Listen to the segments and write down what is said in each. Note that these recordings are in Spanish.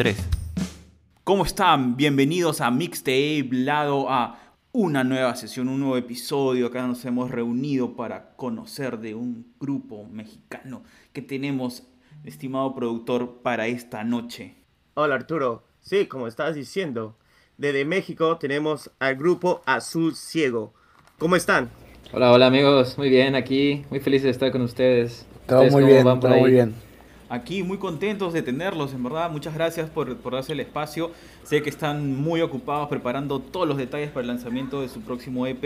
3. ¿Cómo están? Bienvenidos a Mixtape, lado a una nueva sesión, un nuevo episodio. Acá nos hemos reunido para conocer de un grupo mexicano que tenemos, estimado productor, para esta noche. Hola Arturo, sí, como estabas diciendo, desde México tenemos al grupo Azul Ciego. ¿Cómo están? Hola, hola amigos, muy bien aquí, muy feliz de estar con ustedes. Todo muy bien, todo muy bien. Aquí muy contentos de tenerlos, en verdad, muchas gracias por, por darse el espacio. Sé que están muy ocupados preparando todos los detalles para el lanzamiento de su próximo EP,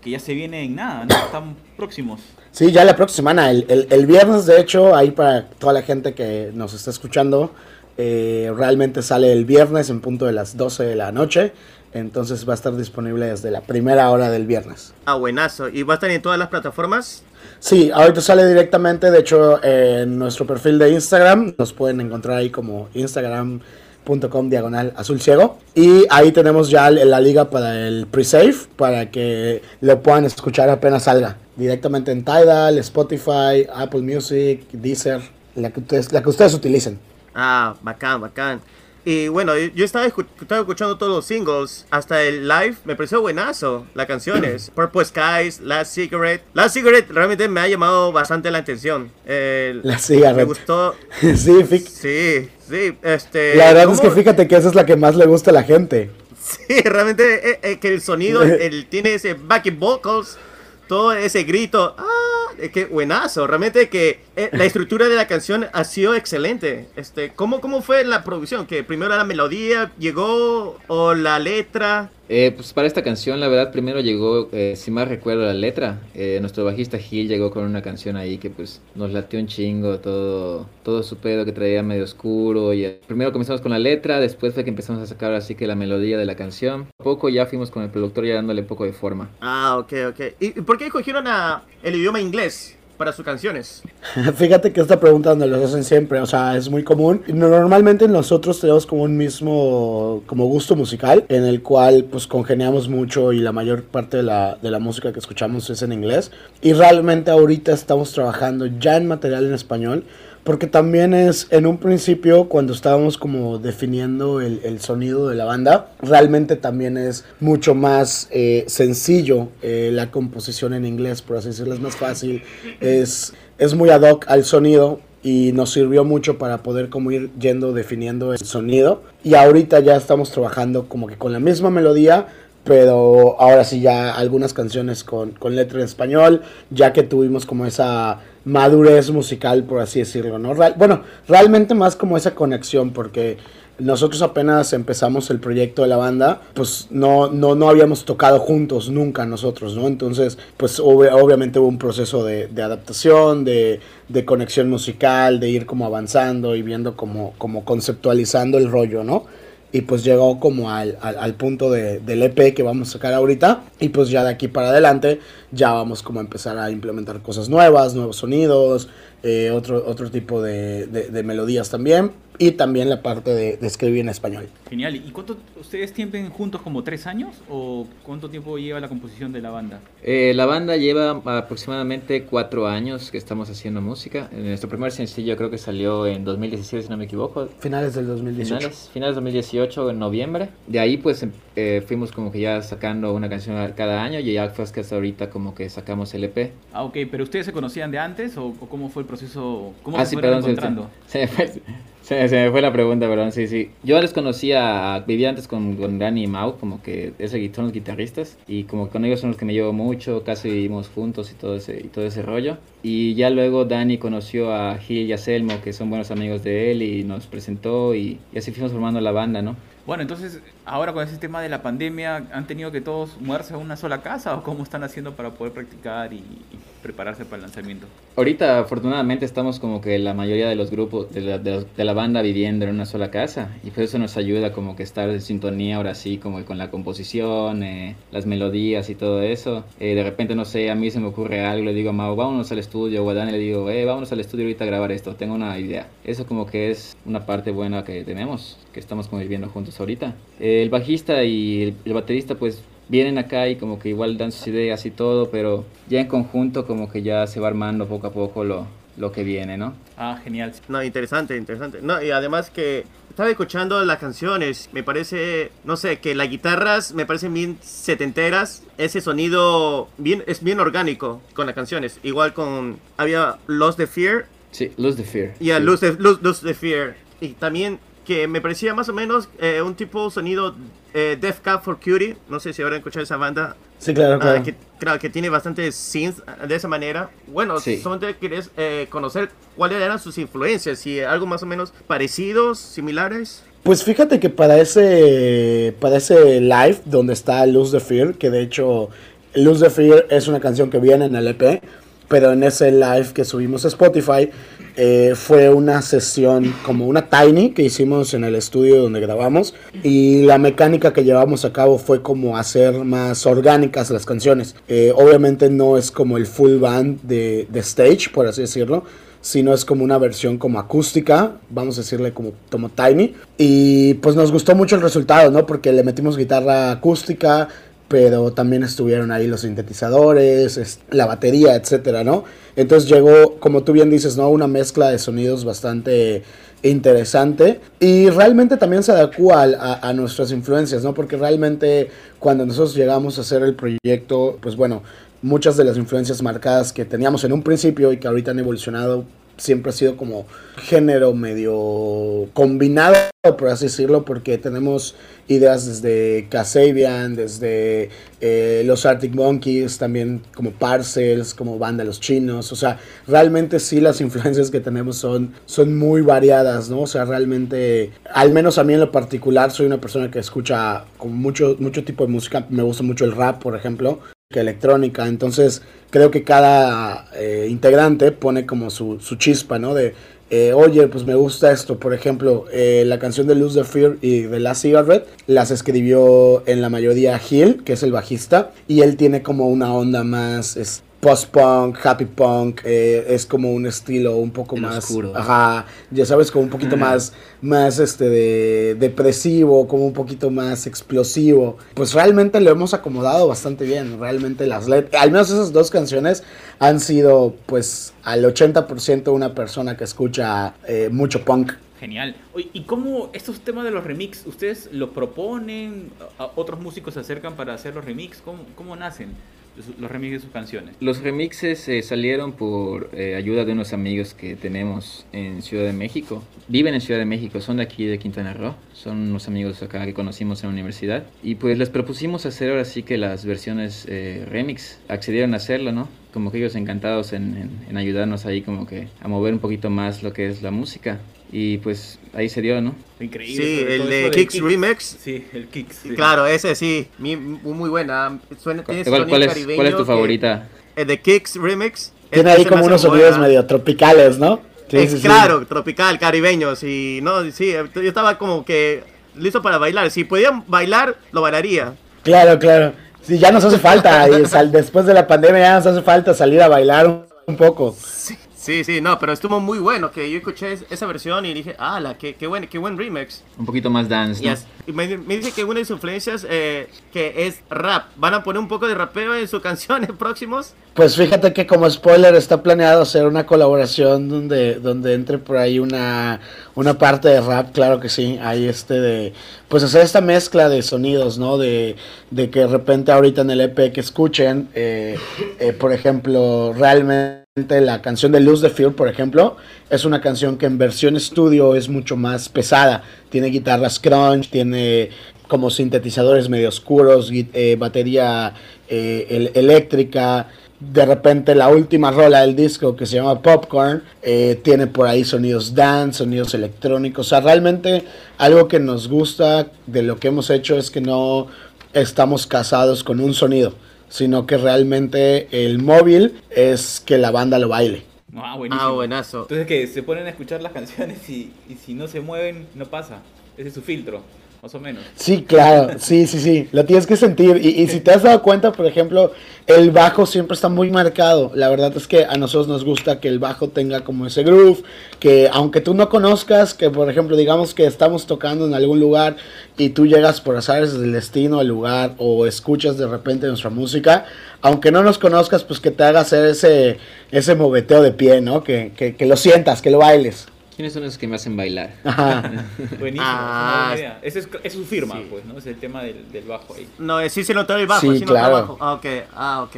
que ya se viene en nada, ¿no? Están próximos. Sí, ya la próxima semana, el, el, viernes de hecho, ahí para toda la gente que nos está escuchando, eh, realmente sale el viernes en punto de las 12 de la noche. Entonces va a estar disponible desde la primera hora del viernes. Ah, buenazo. ¿Y va a estar en todas las plataformas? Sí, ahorita sale directamente, de hecho, en nuestro perfil de Instagram. Nos pueden encontrar ahí como instagram.com diagonal azul ciego. Y ahí tenemos ya la liga para el pre-save, para que lo puedan escuchar apenas salga. Directamente en Tidal, Spotify, Apple Music, Deezer, la que ustedes, la que ustedes utilicen. Ah, bacán, bacán. Y bueno, yo estaba, estaba, escuchando todos los singles, hasta el live, me pareció buenazo las canciones. Purple Skies, Last Cigarette. Last Cigarette realmente me ha llamado bastante la atención. la Cigarette. Me gustó. sí, sí, sí, este... La verdad es que fíjate que esa es la que más le gusta a la gente. Sí, realmente eh, eh, que el sonido, el, tiene ese backing vocals, todo ese grito. ¡Ah! que buenazo, realmente que eh, la estructura de la canción ha sido excelente. Este, ¿cómo, ¿Cómo fue la producción? ¿Que primero la melodía llegó o la letra? Eh, pues para esta canción, la verdad, primero llegó, eh, si más recuerdo la letra, eh, nuestro bajista Gil llegó con una canción ahí que pues nos latió un chingo, todo, todo su pedo que traía medio oscuro. Y primero comenzamos con la letra, después fue que empezamos a sacar así que la melodía de la canción. Poco ya fuimos con el productor ya dándole un poco de forma. Ah, ok, ok. ¿Y por qué escogieron a el idioma inglés? Para sus canciones? Fíjate que esta pregunta nos la hacen siempre, o sea, es muy común. Normalmente nosotros tenemos como un mismo como gusto musical en el cual pues congeniamos mucho y la mayor parte de la, de la música que escuchamos es en inglés. Y realmente ahorita estamos trabajando ya en material en español porque también es en un principio cuando estábamos como definiendo el, el sonido de la banda, realmente también es mucho más eh, sencillo eh, la composición en inglés, por así decirlo, es más fácil, es, es muy ad hoc al sonido y nos sirvió mucho para poder como ir yendo definiendo el sonido. Y ahorita ya estamos trabajando como que con la misma melodía pero ahora sí ya algunas canciones con, con letra en español, ya que tuvimos como esa madurez musical, por así decirlo, ¿no? bueno, realmente más como esa conexión, porque nosotros apenas empezamos el proyecto de la banda, pues no, no, no habíamos tocado juntos nunca nosotros, ¿no? Entonces, pues obviamente hubo un proceso de, de adaptación, de, de, conexión musical, de ir como avanzando y viendo como, como conceptualizando el rollo, ¿no? Y pues llegó como al, al, punto de, del EP que vamos a sacar ahorita. Y pues ya de aquí para adelante ya vamos como a empezar a implementar cosas nuevas, nuevos sonidos, eh, otro, otro tipo de, de, melodías también y también la parte de, escribir en español. Genial. ¿Y cuánto ustedes tienen juntos como tres años o cuánto tiempo lleva la composición de la banda? Eh, la banda lleva aproximadamente cuatro años que estamos haciendo música. Nuestro primer sencillo creo que salió en 2017 si no me equivoco. Finales del 2018. Finales, finales 2018 en noviembre. De ahí pues em, eh, fuimos como que ya sacando una canción cada año y ya fue hasta ahorita como que sacamos el EP. Ah, ok. ¿Pero ustedes se conocían de antes o, cómo fue el proceso? ¿Cómo ah, se fueron encontrando? Se, se, me fue la pregunta, perdón, sí, sí. Yo les conocía, vivía antes con, con Dani y Mau, como que ese, son los guitarristas, y como con ellos son los que me llevo mucho, casi vivimos juntos y todo ese, y todo ese rollo. Y ya luego Dani conoció a Gil y a Selmo, que son buenos amigos de él, y nos presentó, y, y así fuimos formando la banda, ¿no? Bueno, entonces, ahora con ese tema de la pandemia, ¿han tenido que todos mudarse a una sola casa o cómo están haciendo para poder practicar y, prepararse para el lanzamiento? Ahorita, afortunadamente, estamos como que la mayoría de los grupos de la, banda viviendo en una sola casa y pues eso nos ayuda como que estar en sintonía ahora sí, como con la composición, eh, las melodías y todo eso. Eh, de repente, no sé, a mí se me ocurre algo, le digo a Mau, vámonos al estudio, o a Dani le digo, eh, vámonos al estudio ahorita a grabar esto, tengo una idea. Eso como que es una parte buena que tenemos, que estamos conviviendo juntos ahorita. el bajista y el, baterista pues vienen acá y como que igual dan sus ideas y todo, pero ya en conjunto como que ya se va armando poco a poco lo, lo que viene, ¿no? Ah, genial. No, interesante, interesante. No, y además que estaba escuchando las canciones, me parece, no sé, que las guitarras me parecen bien setenteras, ese sonido bien, es bien orgánico con las canciones, igual con, había Lost the Fear. Sí, Lose the Fear. Y a sí. Lose, the, Lose- Lose the Fear. Y también que me parecía más o menos eh, un tipo sonido eh, Death Cab for Cutie, no sé si habrán escuchado esa banda, Sí, claro, Ah, claro. que, claro, que tiene bastante synth de esa manera. Bueno, Sí. solamente querés eh, conocer cuáles eran sus influencias, y algo más o menos parecidos, similares. Pues fíjate que para ese, para ese live donde está Lose the Fear, que de hecho Lose the Fear es una canción que viene en el EP, pero en ese live que subimos a Spotify eh, fue una sesión como una tiny que hicimos en el estudio donde grabamos y la mecánica que llevamos a cabo fue como hacer más orgánicas las canciones. Eh, obviamente no es como el full band de, de stage, por así decirlo, sino es como una versión como acústica, vamos a decirle como, como Tiny. Y pues nos gustó mucho el resultado, ¿no? Porque le metimos guitarra acústica, pero también estuvieron ahí los sintetizadores, es- la batería, etcétera, ¿no? Entonces llegó, como tú bien dices, ¿no? Una mezcla de sonidos bastante interesante y realmente también se adecua a, a nuestras influencias, ¿no? Porque realmente cuando nosotros llegamos a hacer el proyecto, pues bueno, muchas de las influencias marcadas que teníamos en un principio y que ahorita han evolucionado siempre ha sido como género medio combinado, por así decirlo, porque tenemos ideas desde Kasabian, desde eh, los Arctic Monkeys, también como Parcels, como Banda Los Chinos, o sea, realmente sí las influencias que tenemos son, son muy variadas, ¿no? O sea, realmente, al menos a mí en lo particular, soy una persona que escucha como mucho, mucho tipo de música, me gusta mucho el rap, por ejemplo, electrónica. Entonces, creo que cada eh, integrante pone como su, su chispa, ¿no? De, eh, oye, pues me gusta esto. Por ejemplo, eh, la canción de Lose the Fear y de Last Cigarette las escribió en la mayoría Gil, que es el bajista, y él tiene como una onda más. es, post-punk, happy punk, eh, es como un estilo un poco El más, oscuro. ajá, ya sabes, como un poquito más, más este de depresivo, como un poquito más explosivo. Pues realmente lo hemos acomodado bastante bien, realmente las letras, al menos esas dos canciones han sido pues al 80% una persona que escucha eh, mucho punk. Genial. ¿Y cómo estos temas de los remix, ustedes lo proponen? ¿A- a ¿Otros músicos se acercan para hacer los remix? ¿Cómo, cómo nacen los, los remix de sus canciones? Los remixes eh, salieron por eh, ayuda de unos amigos que tenemos en Ciudad de México. Viven en Ciudad de México, son de aquí de Quintana Roo. Son unos amigos acá que conocimos en la universidad. Y pues les propusimos hacer ahora sí que las versiones eh, remix. Accedieron a hacerlo, ¿no? Como que ellos encantados en, en- en ayudarnos ahí como que a mover un poquito más lo que es la música. Y pues ahí se dio, ¿no? Increíble. Sí, el de Kicks Remix. Sí, el Kicks. sí. Claro, ese sí, mi- muy buena. Suena, tiene ¿Cuál, cuál es, cuál es tu que- favorita? El de Kicks Remix. Tiene Ese ahí como unos muy sonidos buena. medio tropicales, ¿no? Sí, Eh, sí, sí. claro, tropical, caribeño, sí, no, sí, yo estaba como que listo para bailar. Si podían bailar, lo bailaría. Claro, claro. Sí, ya nos hace falta, y sal- después de la pandemia ya nos hace falta salir a bailar un, un poco. Sí, sí, no, pero estuvo muy bueno que yo escuché es- esa versión y dije, ala, qué, qué, buen, qué buen remix. Un poquito más dance, y me, me dice que una de sus influencias eh, que es rap. ¿Van a poner un poco de rapeo en sus canciones próximos? Pues fíjate que como spoiler está planeado hacer una colaboración donde, donde entre por ahí una, una parte de rap, claro que sí, hay este de, pues hacer esta mezcla de sonidos, ¿no? De, de que de repente ahorita en el EP que escuchen, eh, eh, por ejemplo, realmente la canción de Lose the Fear, por ejemplo, es una canción que en versión estudio es mucho más pesada, tiene guitarras crunch, tiene como sintetizadores medio oscuros, eh, batería eh, el- eléctrica. De repente la última rola del disco que se llama Popcorn eh, tiene por ahí sonidos dance, sonidos electrónicos. O sea, realmente algo que nos gusta de lo que hemos hecho es que no estamos casados con un sonido, sino que realmente el móvil es que la banda lo baile. Ah, buenísimo. Ah, buenazo. Entonces que se ponen a escuchar las canciones y, y si no se mueven, no pasa. Ese es su filtro. Más o menos. Sí, claro, sí, sí, sí, lo tienes que sentir. Y, si te has dado cuenta, por ejemplo, el bajo siempre está muy marcado. La verdad es que a nosotros nos gusta que el bajo tenga como ese groove, que aunque tú no conozcas, que por ejemplo digamos que estamos tocando en algún lugar y tú llegas por azares del destino al lugar o escuchas de repente nuestra música, aunque no nos conozcas, pues que te haga hacer ese, ese moveteo de pie, ¿no? Que, que lo sientas, que lo bailes. ¿Quiénes son los que me hacen bailar? Ajá. Buenísimo, Ah. Esa es, es su firma, sí. pues, ¿no? Es el tema del, del bajo ahí. No, eh, sí se notó el bajo, Sí, sí, el claro. bajo. Ah, ok, ah, ok,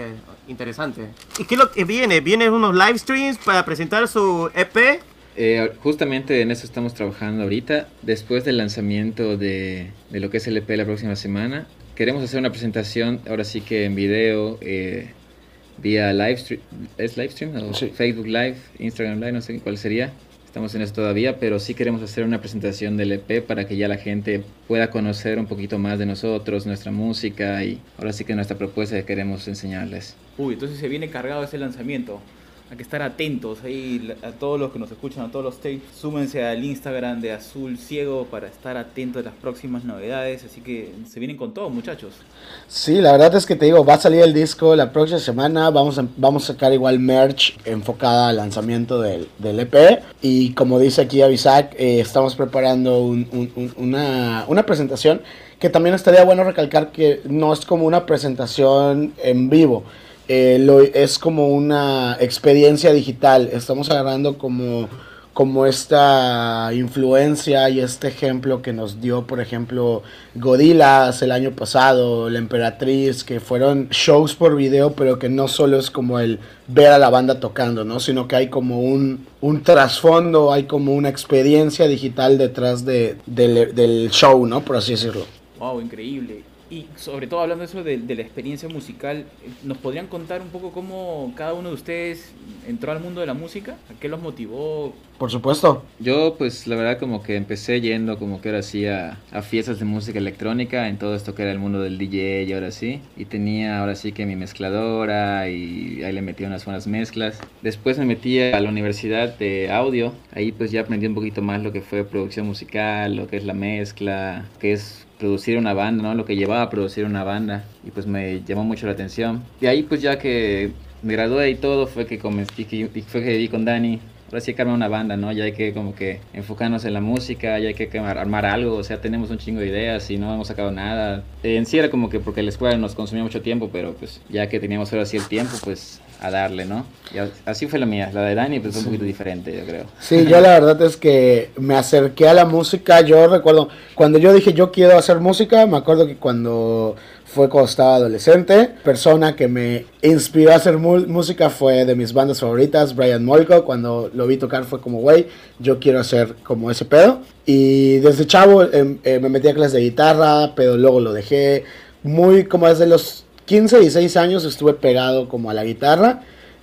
interesante. ¿Y qué es lo que viene? ¿Vienen unos live streams para presentar su EP? Eh, justamente en eso estamos trabajando ahorita. Después del lanzamiento de, de lo que es el EP la próxima semana, queremos hacer una presentación, ahora sí que en video, eh, vía live stream. ¿Es live stream? O Sí. Facebook Live, Instagram Live, no sé cuál sería. Estamos en eso todavía, pero sí queremos hacer una presentación del EP para que ya la gente pueda conocer un poquito más de nosotros, nuestra música y ahora sí que nuestra propuesta que queremos enseñarles. Uy, entonces se viene cargado ese lanzamiento. Hay que estar atentos ahí a todos los que nos escuchan, a todos los tapes. Súmense al Instagram de Azul Ciego para estar atentos a las próximas novedades. Así que se vienen con todo, muchachos. Sí, la verdad es que te digo, va a salir el disco la próxima semana, vamos a, vamos a sacar igual merch enfocada al lanzamiento del, del EP y como dice aquí Avisac, eh, estamos preparando un- un- un- una, una presentación que también estaría bueno recalcar que no es como una presentación en vivo, eh, es como una experiencia digital, estamos agarrando como como esta influencia y este ejemplo que nos dio, por ejemplo, Gorilas el año pasado, La Emperatriz, que fueron shows por video, pero que no solo es como el ver a la banda tocando, ¿no? Sino que hay como un, un trasfondo, hay como una experiencia digital detrás de, del, del show, ¿no? Por así decirlo. Wow, increíble. Y sobre todo hablando de eso de, de la experiencia musical, ¿nos podrían contar un poco cómo cada uno de ustedes entró al mundo de la música? ¿A qué los motivó? Por supuesto. Yo pues la verdad como que empecé yendo como que ahora sí a, a fiestas de música electrónica en todo esto que era el mundo del DJ y ahora sí. Y tenía ahora sí que mi mezcladora y ahí le metía unas buenas mezclas. Después me metí a la universidad de audio. Ahí pues ya aprendí un poquito más lo que fue producción musical, lo que es la mezcla, que es producir una banda, ¿no? Lo que llevaba a producir una banda y pues me llamó mucho la atención. De ahí pues ya que me gradué y todo fue que comencé, que, fue que di con Dani. Ahora sí hay que armar una banda, ¿no? Ya hay que como que enfocarnos en la música, ya hay que, armar algo, o sea, tenemos un chingo de ideas y no hemos sacado nada. En sí era como que porque la escuela nos consumía mucho tiempo, pero pues ya que teníamos ahora sí el tiempo, pues a darle, ¿no? Y así fue la mía, la de Dani pues fue un poquito diferente, yo creo. Sí, yo la verdad es que me acerqué a la música. Yo recuerdo, cuando yo dije yo quiero hacer música, me acuerdo que cuando fue cuando estaba adolescente, persona que me inspiró a hacer música fue de mis bandas favoritas, Brian Molko. Cuando lo vi tocar fue como, güey, yo quiero hacer como ese pedo. Y desde chavo em, eh, me metí a clases de guitarra, pero luego lo dejé. Muy como desde los 15 y 16 años estuve pegado como a la guitarra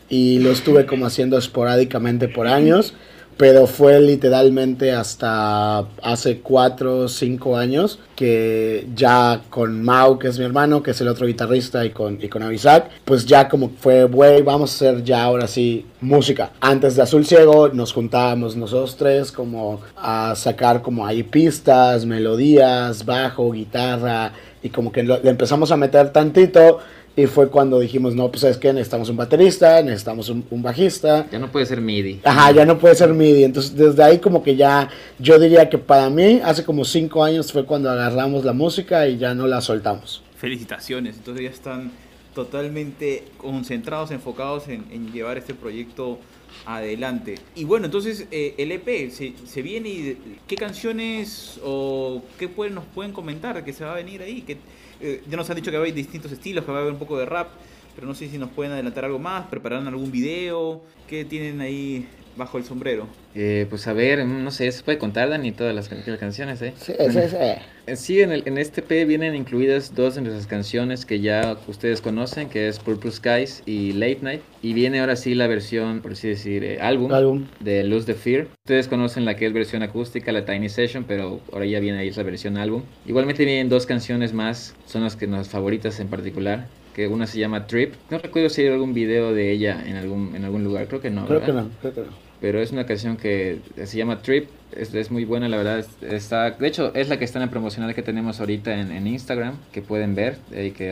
y lo estuve como haciendo esporádicamente por años, pero fue literalmente hasta hace 4 o 5 años que ya con Mau, que es mi hermano, que es el otro guitarrista, y con, y con Avisac, pues ya como fue, güey, vamos a hacer ya ahora sí música. Antes de Azul Ciego nos juntábamos nosotros tres como a sacar como ahí pistas, melodías, bajo, guitarra, y como que lo- le empezamos a meter tantito. Y fue cuando dijimos, no, pues es que necesitamos un baterista, necesitamos un, un bajista. Ya no puede ser MIDI. Ajá, ya no puede ser MIDI. Entonces, desde ahí como que ya, yo diría que para mí, hace como cinco años fue cuando agarramos la música y ya no la soltamos. Felicitaciones, entonces ya están totalmente concentrados, enfocados en, en llevar este proyecto adelante. Y bueno, entonces eh, el EP se, se viene y qué canciones o qué pueden, nos pueden comentar que se va a venir ahí. Que, eh, ya nos han dicho que va a haber distintos estilos, que va a haber un poco de rap, pero no sé si nos pueden adelantar algo más, preparar algún video, qué tienen ahí bajo el sombrero. Eh, pues a ver, no sé, ¿se puede contar Dani todas las, las canciones, eh? Sí, sí, sí. Eh, Sí, en, el, en este P vienen incluidas dos de nuestras canciones que ya ustedes conocen, que es Purple Skies y Late Night. Y viene ahora sí la versión, por así decir, eh, álbum, Álbum. de Lose the Fear. Ustedes conocen la que es versión acústica, la Tiny Session, pero ahora ya viene ahí la versión álbum. Igualmente vienen dos canciones más, son las que nos favoritas en particular. Que una se llama Trip. No recuerdo si hay algún video de ella en algún, en algún lugar, creo que no. Creo ¿verdad? que no, creo que no. Pero es una canción que se llama Trip. Es, es muy buena, la verdad. Está, de hecho, es la que está en la promocional que tenemos ahorita en, en Instagram, que pueden ver. Y que,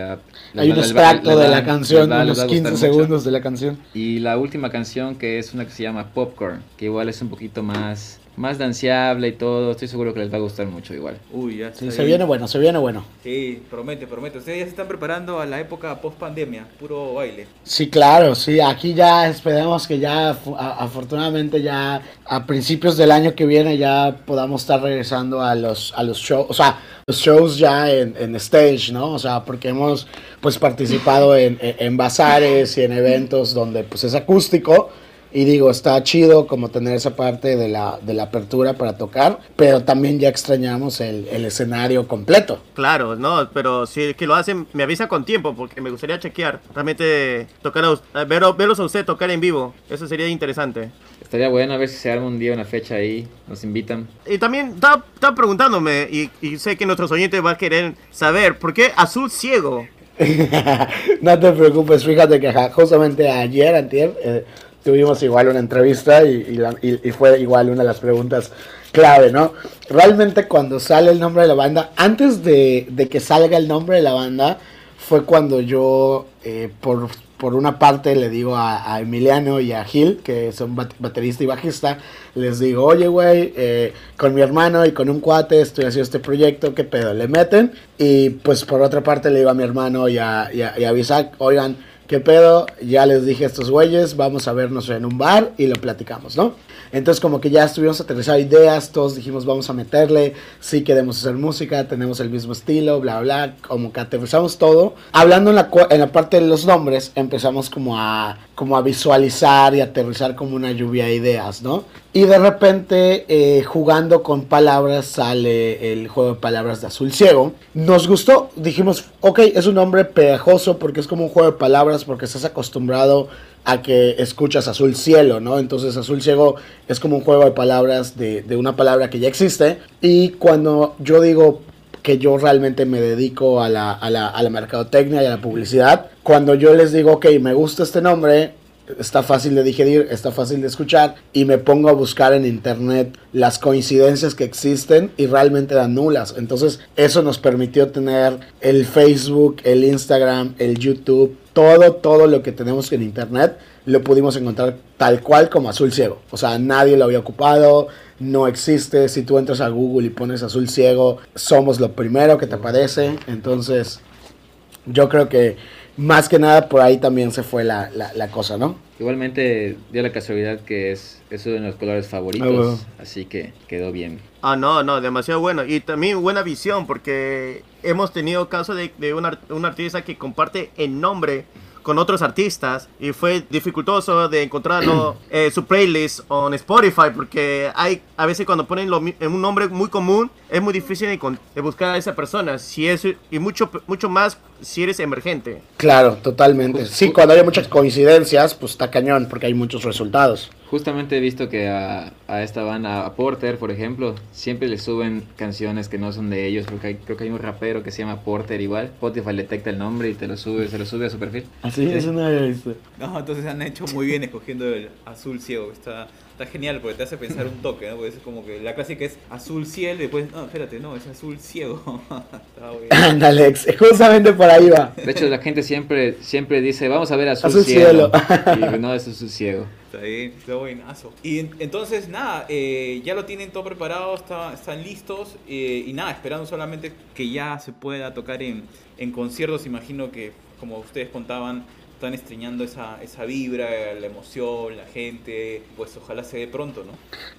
les Hay un extracto de la canción, les unos va a 15 gustar mucho. segundos de la canción. Y la última canción que es una que se llama Popcorn, que igual es un poquito más, más danceable y todo. Estoy seguro que les va a gustar mucho igual. Uy, ya Sí, está se viene bueno, se viene bueno. Sí, promete, promete. Ustedes ya se están preparando a la época post pandemia, puro baile. Sí, claro, sí, aquí ya esperemos que ya afortunadamente ya a principios del año que viene ya podamos estar regresando a los a los shows, o sea, los shows ya en, en stage, ¿no? O sea, porque hemos pues participado en, en, en bazares y en eventos donde pues es acústico y digo, está chido como tener esa parte de la, de la apertura para tocar, pero también ya extrañamos el, el escenario completo. Claro, no, pero si es que lo hacen, me avisa con tiempo porque me gustaría chequear. Realmente tocar a, ver, verlos a usted tocar en vivo, eso sería interesante. Estaría bueno a ver si se arma un día una fecha ahí, nos invitan. Y también estaba, estaba preguntándome, y, y sé que nuestros oyentes van a querer saber, ¿por qué azul ciego? no te preocupes, fíjate que justamente ayer, antier, eh, tuvimos igual una entrevista y, y la- y- y fue igual una de las preguntas clave, ¿no? Realmente cuando sale el nombre de la banda, antes de, de que salga el nombre de la banda, fue cuando yo, eh, por, por una parte, le digo a, a Emiliano y a Gil, que son bat- baterista y bajista, les digo, oye, güey, eh, con mi hermano y con un cuate estoy haciendo este proyecto, ¿qué pedo? Le meten. Y pues por otra parte le digo a mi hermano y a, y a, y a Bisac, oigan, ¿qué pedo? Ya les dije a estos güeyes, vamos a vernos en un bar y lo platicamos, ¿no? Entonces como que ya estuvimos aterrizando ideas, todos dijimos vamos a meterle, sí queremos hacer música, tenemos el mismo estilo, bla, bla, como que todo. Hablando en la, en la parte de los nombres, empezamos como a, como a visualizar y aterrizar como una lluvia de ideas, ¿no? Y de repente, eh, jugando con palabras, sale el juego de palabras de Azul Ciego. Nos gustó, dijimos, ok, es un nombre pegajoso porque es como un juego de palabras, porque estás acostumbrado a que escuchas Azul Cielo, ¿no? Entonces Azul Ciego es como un juego de palabras de, una palabra que ya existe. Y cuando yo digo que yo realmente me dedico a la, a, la, a la mercadotecnia y a la publicidad, cuando yo les digo, ok, me gusta este nombre, está fácil de digerir, está fácil de escuchar y me pongo a buscar en internet las coincidencias que existen y realmente dan nulas. Entonces eso nos permitió tener el Facebook, el Instagram, el YouTube, todo, todo lo que tenemos en internet lo pudimos encontrar tal cual como azul ciego. O sea, nadie lo había ocupado, no existe. Si tú entras a Google y pones azul ciego, somos lo primero que te aparece. Entonces, yo creo que más que nada por ahí también se fue la, la, la cosa, ¿no? Igualmente dio la casualidad que es, es uno de los colores favoritos, Ah, bueno. así que quedó bien. Ah, no, no, demasiado bueno. Y también buena visión, porque hemos tenido caso de, de un, ar- un artista que comparte el nombre con otros artistas y fue dificultoso de encontrarlo eh, su playlist en Spotify porque hay a veces cuando ponen lo un nombre muy común es muy difícil de, de buscar a esa persona si es y mucho mucho más si eres emergente Claro, totalmente. Sí, cuando hay muchas coincidencias, pues está cañón porque hay muchos resultados. Justamente he visto que a, a esta banda, a Porter, por ejemplo, siempre le suben canciones que no son de ellos, porque hay- creo que hay un rapero que se llama Porter igual. Spotify detecta el nombre y te lo sube, se lo sube a su perfil. Así Sí. eso no había visto. No, entonces han hecho muy bien escogiendo el azul ciego. Está, está genial porque te hace pensar un toque, ¿no? Porque es como que la clásica es azul cielo y después, no, espérate, no, es azul ciego. Ándale, ex- justamente por ahí va. De hecho, la gente siempre, siempre dice, vamos a ver Azul, Azul Cielo. Cielo. Y no, es Azul Ciego. Está bien, está buenazo. Y en- entonces, nada, eh, ya lo tienen todo preparado, está- están listos. eh, y nada, esperando solamente que ya se pueda tocar en conciertos. Imagino que, como ustedes contaban, están estreñando esa, esa vibra, la emoción, la gente. Pues ojalá se dé pronto, ¿no?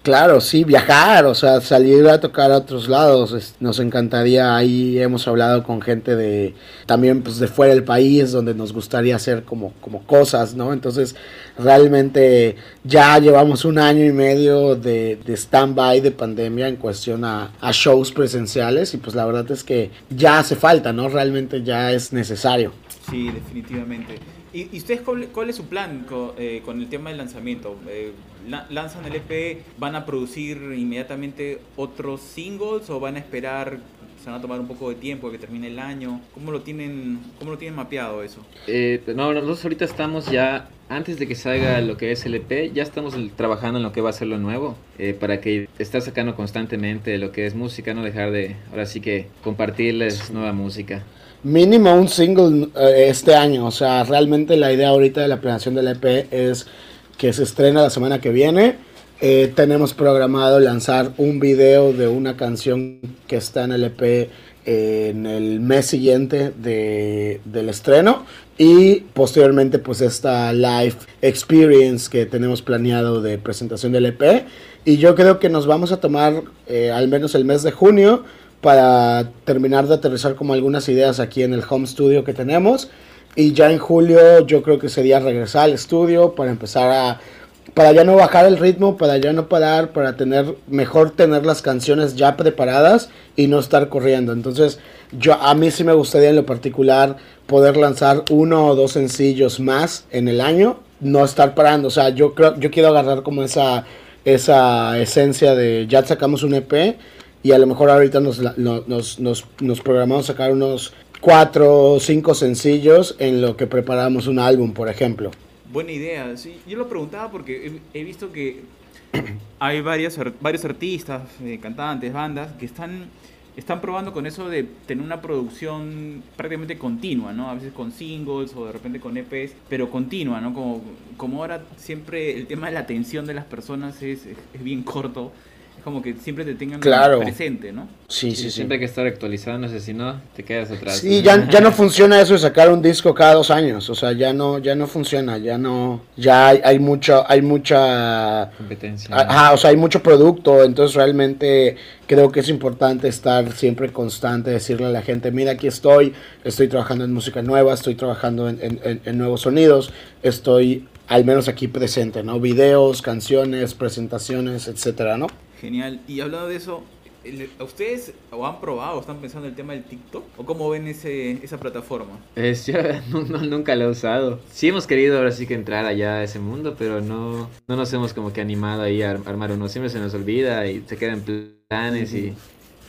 Claro, sí, viajar, o sea, salir a tocar a otros lados, nos encantaría, ahí hemos hablado con gente de, también pues de fuera del país, donde nos gustaría hacer como, como cosas, ¿no? Entonces, realmente ya llevamos un año y medio de, de stand-by de pandemia en cuestión a, a shows presenciales y pues la verdad es que ya hace falta, ¿no? Realmente ya es necesario. Sí, definitivamente. ¿Y, y ustedes cuál, es su plan eh, con, el tema del lanzamiento? Eh, la- ¿Lanzan el EP? ¿Van a producir inmediatamente otros singles o van a esperar se van a tomar un poco de tiempo que termine el año. ¿Cómo lo tienen, cómo lo tienen mapeado eso? Eh, no, nosotros ahorita estamos ya, antes de que salga lo que es el EP, ya estamos trabajando en lo que va a ser lo nuevo, para que estar sacando constantemente lo que es música, no dejar de, ahora sí que compartirles nueva música mínimo un single eh, este año. O sea, realmente la idea ahorita de la planeación del EP es que se estrena la semana que viene. Eh, tenemos programado lanzar un video de una canción que está en el EP en el mes siguiente de, del estreno y posteriormente pues esta live experience que tenemos planeado de presentación del EP y yo creo que nos vamos a tomar eh, al menos el mes de junio para terminar de aterrizar como algunas ideas aquí en el home studio que tenemos. Y ya en julio yo creo que sería regresar al estudio para empezar a... Para ya no bajar el ritmo, para ya no parar, para tener mejor tener las canciones ya preparadas y no estar corriendo. Entonces, yo a mí sí me gustaría en lo particular poder lanzar uno o dos sencillos más en el año, no estar parando. O sea, yo creo yo quiero agarrar como esa esa esencia de ya sacamos un EP y a lo mejor ahorita nos, nos, nos, nos programamos sacar unos cuatro o cinco sencillos en lo que preparamos un álbum, por ejemplo. Buena idea, sí. Yo lo preguntaba porque he, visto que hay varios, varios artistas, eh, cantantes, bandas que están, están probando con eso de tener una producción prácticamente continua, ¿no? A veces con singles o de repente con EPs, pero continua, ¿no? Como, como ahora siempre el tema de la atención de las personas es, es bien corto como que siempre te tengan presente, ¿no? Sí, sí, sí. Siempre hay que estar actualizándose, si no, te quedas atrás. Sí, ya, ya no funciona eso de sacar un disco cada dos años, o sea, ya no, ya no funciona, ya no, ya hay, hay mucho, hay mucha... Competencia. Ajá, o sea, hay mucho producto, entonces realmente creo que es importante estar siempre constante, decirle a la gente, mira, aquí estoy, estoy trabajando en música nueva, estoy trabajando en, en, en nuevos sonidos, estoy al menos aquí presente, ¿no? Videos, canciones, presentaciones, etcétera, ¿no? Genial. Y hablando de eso, ¿a ustedes o han probado o están pensando en el tema del TikTok? ¿O cómo ven ese, esa plataforma? Es, yo nunca lo he usado. Sí hemos querido ahora sí que entrar allá a ese mundo, pero no, no nos hemos como que animado ahí a armar uno. Siempre se nos olvida y se quedan planes y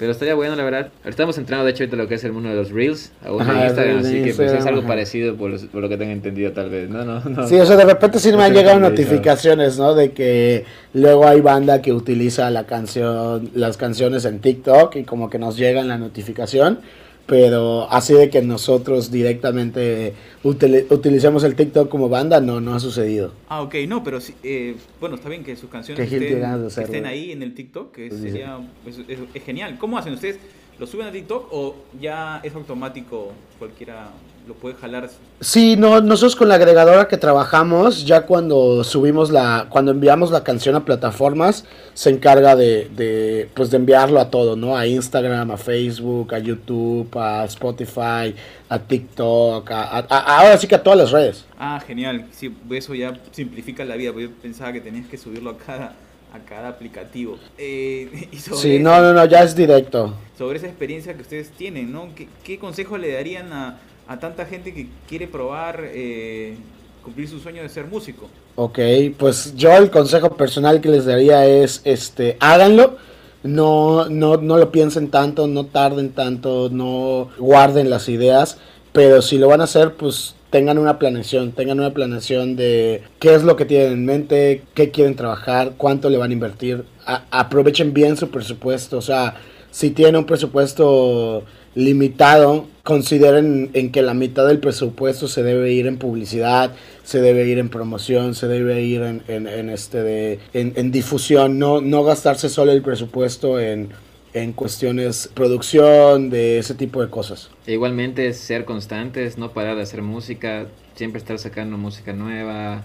pero estaría bueno, la verdad. Estamos entrando, de hecho, ahorita lo que es el mundo de los Reels, a Instagram, así que pues, es algo parecido por, lo que tengo entendido, tal vez. No, no, no. Sí, o sea, de repente sí me han llegado notificaciones, ¿no? De que luego hay banda que utiliza la canción, las canciones en TikTok y como que nos llega la notificación pero así de que nosotros directamente utilicemos el TikTok como banda, no, no ha sucedido. Ah, ok, no, pero sí, eh, bueno, está bien que sus canciones estén, ahí en el TikTok, que sería, es, genial. ¿Cómo hacen ustedes? ¿Lo suben a TikTok o ya es automático cualquiera lo puede jalar. Sí, no, nosotros con la agregadora que trabajamos, ya cuando subimos la, cuando enviamos la canción a plataformas, se encarga de, de, pues de enviarlo a todo, ¿no? A Instagram, a Facebook, a YouTube, a Spotify, a TikTok, a, ahora sí que a todas las redes. Ah, genial. Sí, eso ya simplifica la vida, porque yo pensaba que tenías que subirlo a cada a cada aplicativo. Eh, sí, no, no, no, ya es directo. Sobre esa experiencia que ustedes tienen, ¿no? ¿Qué, qué consejo le darían a, a tanta gente que quiere probar eh, cumplir su sueño de ser músico? Ok, pues yo el consejo personal que les daría es, este, háganlo, no, no, no lo piensen tanto, no tarden tanto, no guarden las ideas, pero si lo van a hacer, pues tengan una planeación, tengan una planeación de qué es lo que tienen en mente, qué quieren trabajar, cuánto le van a invertir, aprovechen bien su presupuesto, o sea, si tienen un presupuesto limitado, consideren en que la mitad del presupuesto se debe ir en publicidad, se debe ir en promoción, se debe ir en, en, este de, en, difusión, no, no gastarse solo el presupuesto en, en cuestiones producción, de ese tipo de cosas. igualmente ser constantes, no parar de hacer música, siempre estar sacando música nueva,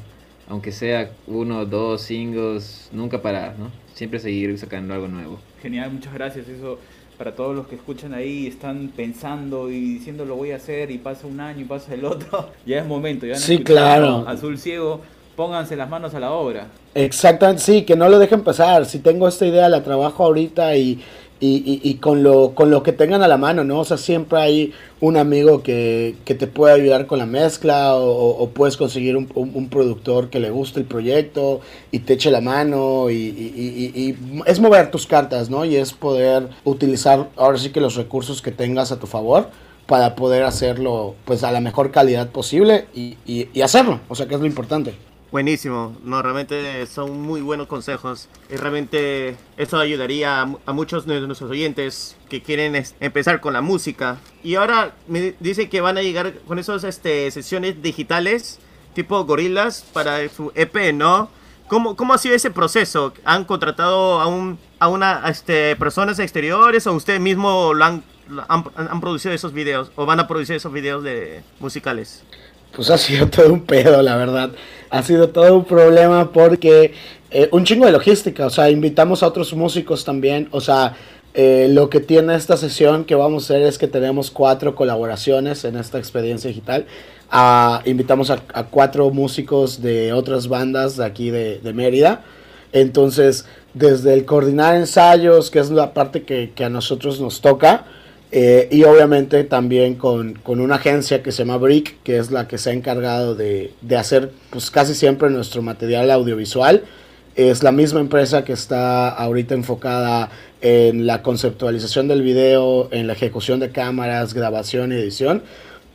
aunque sea uno, dos singles, nunca parar, ¿no? Siempre seguir sacando algo nuevo. Genial, muchas gracias. Eso para todos los que escuchan ahí están pensando y diciendo lo voy a hacer y pasa un año y pasa el otro, ya es momento, ya Sí, claro. Azul Ciego, pónganse las manos a la obra. Exactamente, sí, que no lo dejen pasar. Si tengo esta idea, la trabajo ahorita y, y, y, con, lo, con lo que tengan a la mano, ¿no? O sea, siempre hay un amigo que, que te puede ayudar con la mezcla o, puedes conseguir un, un, productor que le guste el proyecto y te eche la mano y, y, es mover tus cartas, ¿no? Y es poder utilizar ahora sí que los recursos que tengas a tu favor para poder hacerlo pues a la mejor calidad posible y hacerlo, o sea, que es lo importante. Buenísimo, no, realmente son muy buenos consejos y realmente eso ayudaría a, muchos de nuestros oyentes que quieren empezar con la música. Y ahora me dice que van a llegar con esas este, sesiones digitales tipo gorilas para su EP, ¿no? ¿Cómo, ¿Cómo ha sido ese proceso? ¿Han contratado a, un, a una este, personas exteriores o ustedes mismos lo han, han, han producido esos videos o van a producir esos videos de musicales? Pues ha sido todo un pedo, la verdad. Ha sido todo un problema porque eh, un chingo de logística, o sea, invitamos a otros músicos también, o sea, eh, lo que tiene esta sesión que vamos a hacer es que tenemos cuatro colaboraciones en esta experiencia digital. Ah, invitamos a, cuatro músicos de otras bandas de aquí de, Mérida. Entonces, desde el coordinar ensayos, que es la parte que, que a nosotros nos toca, eh, y obviamente también con, con, una agencia que se llama Brick, que es la que se ha encargado de, de, hacer pues casi siempre nuestro material audiovisual. Es la misma empresa que está ahorita enfocada en la conceptualización del video, en la ejecución de cámaras, grabación y edición.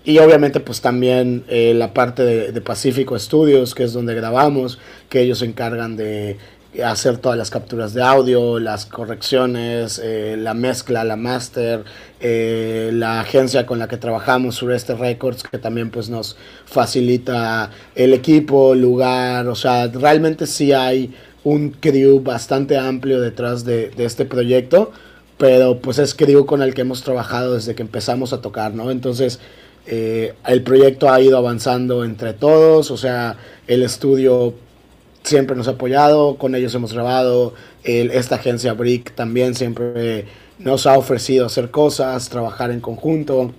Y obviamente pues también eh, la parte de, de Pacífico Studios, que es donde grabamos, que ellos se encargan de hacer todas las capturas de audio, las correcciones, eh, la mezcla, la master, eh, la agencia con la que trabajamos, Sureste Records, que también pues nos facilita el equipo, lugar, o sea, realmente sí hay un crew bastante amplio detrás de, este proyecto, pero pues es crew con el que hemos trabajado desde que empezamos a tocar, ¿no? Entonces, eh, el proyecto ha ido avanzando entre todos, o sea, el estudio siempre nos ha apoyado, con ellos hemos grabado, esta agencia Brick también siempre nos ha ofrecido hacer cosas, trabajar en conjunto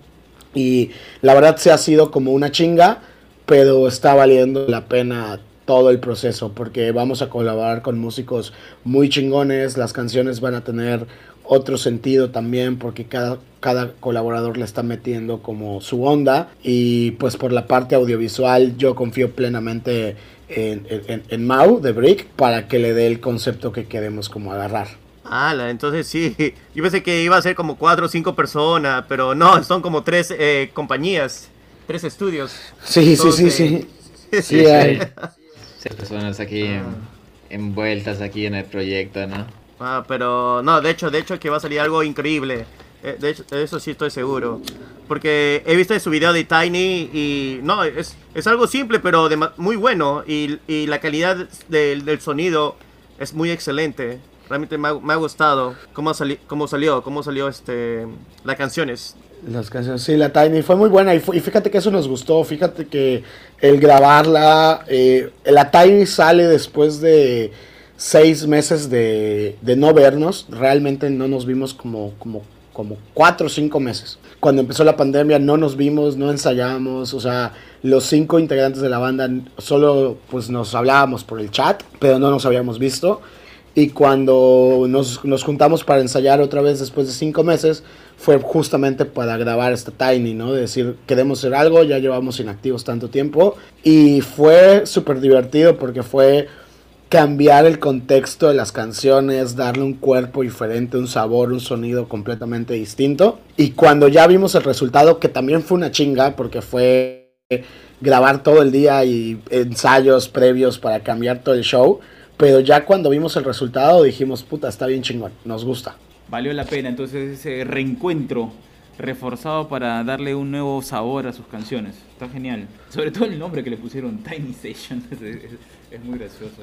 y la verdad se ha sido como una chinga, pero está valiendo la pena todo el proceso porque vamos a colaborar con músicos muy chingones, las canciones van a tener otro sentido también porque cada, cada colaborador le está metiendo como su onda y pues por la parte audiovisual yo confío plenamente en, en, Mau de Brick para que le dé el concepto que queremos como agarrar. Ah, entonces sí, yo pensé que iba a ser como cuatro o cinco personas, pero no, son como tres eh, compañías, tres estudios. Sí, sí, sí, sí. Sí, hay. personas aquí envueltas aquí en el proyecto, ¿no? Ah, pero no, de hecho, de hecho que va a salir algo increíble. Eh, de, de eso sí estoy seguro. Porque he visto su video de Tiny y no, es, es algo simple pero muy bueno y, y la calidad del, del, sonido es muy excelente. Realmente me ha, me ha gustado cómo, sali, cómo salió, cómo salió este, las canciones. Las canciones, sí, la Tiny fue muy buena y, y fíjate que eso nos gustó, fíjate que el grabarla, eh, la Tiny sale después de seis meses de, de no vernos, realmente no nos vimos como, como como cuatro o cinco meses. Cuando empezó la pandemia no nos vimos, no ensayamos, o sea, los cinco integrantes de la banda solo pues nos hablábamos por el chat, pero no nos habíamos visto. Y cuando nos, nos juntamos para ensayar otra vez después de cinco meses, fue justamente para grabar esta Tiny, ¿no? De decir, queremos hacer algo, ya llevamos inactivos tanto tiempo. Y fue súper divertido porque fue cambiar el contexto de las canciones, darle un cuerpo diferente, un sabor, un sonido completamente distinto. Y cuando ya vimos el resultado, que también fue una chinga, porque fue grabar todo el día y ensayos previos para cambiar todo el show, pero ya cuando vimos el resultado dijimos, puta, está bien chingón, nos gusta. Valió la pena entonces ese reencuentro reforzado para darle un nuevo sabor a sus canciones. Está genial. Sobre todo el nombre que le pusieron, Tiny Station. Es, muy gracioso.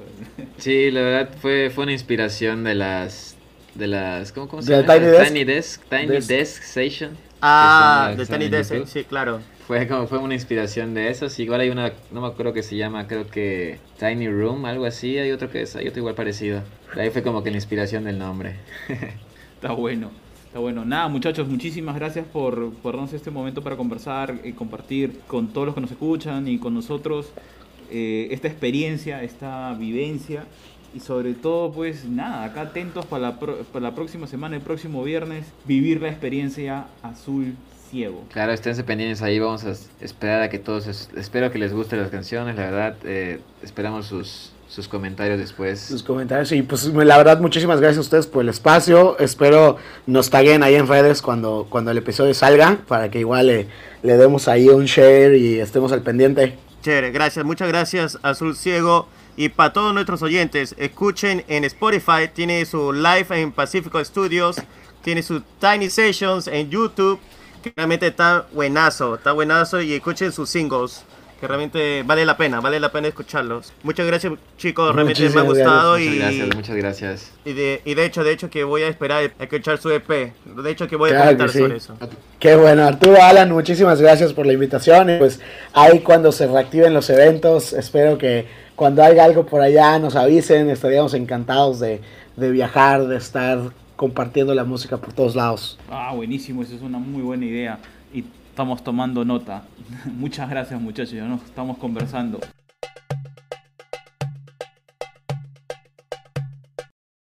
Sí, la verdad fue, fue una inspiración de las... De las ¿Cómo, cómo se llama? Tiny Desk. Tiny Desk, Tiny Desk, Station. Ah, de Tiny Desk, sí, claro. Fue como fue una inspiración de esos. Igual hay una, no me acuerdo que se llama, creo que Tiny Room, algo así. Hay otro que es, hay otro igual parecido. ahí fue como que la inspiración del nombre. Está bueno. Está bueno. Nada, muchachos, muchísimas gracias por, darnos este momento para conversar y compartir con todos los que nos escuchan y con nosotros eh, esta experiencia, esta vivencia y sobre todo, pues nada, acá atentos para la, para la próxima semana, el próximo viernes, vivir la experiencia azul ciego. Claro, esténse pendientes ahí, vamos a esperar a que todos, espero que les gusten las canciones, la verdad, eh, esperamos sus, sus comentarios después. Sus comentarios, y pues la verdad, muchísimas gracias a ustedes por el espacio, espero nos taguen ahí en redes cuando, cuando el episodio salga, para que igual le, le demos ahí un share y estemos al pendiente. Chévere, gracias, muchas gracias Azul Ciego. Y para todos nuestros oyentes, escuchen en Spotify, tiene su live en Pacífico Studios, tiene su Tiny Sessions en YouTube, que realmente está buenazo, está buenazo y escuchen sus singles, que realmente vale la pena, vale la pena escucharlos. Muchas gracias chicos, realmente me ha gustado y... Muchas gracias, muchas gracias. Y de, y de hecho, de hecho que voy a esperar a escuchar su EP, de hecho que voy a comentar sobre eso. Qué bueno, Arturo, Alan, muchísimas gracias por la invitación y pues ahí cuando se reactiven los eventos, espero que cuando haya algo por allá nos avisen, estaríamos encantados de, viajar, de estar compartiendo la música por todos lados. Ah, buenísimo, eso es una muy buena idea estamos tomando nota. Muchas gracias muchachos, nos estamos conversando.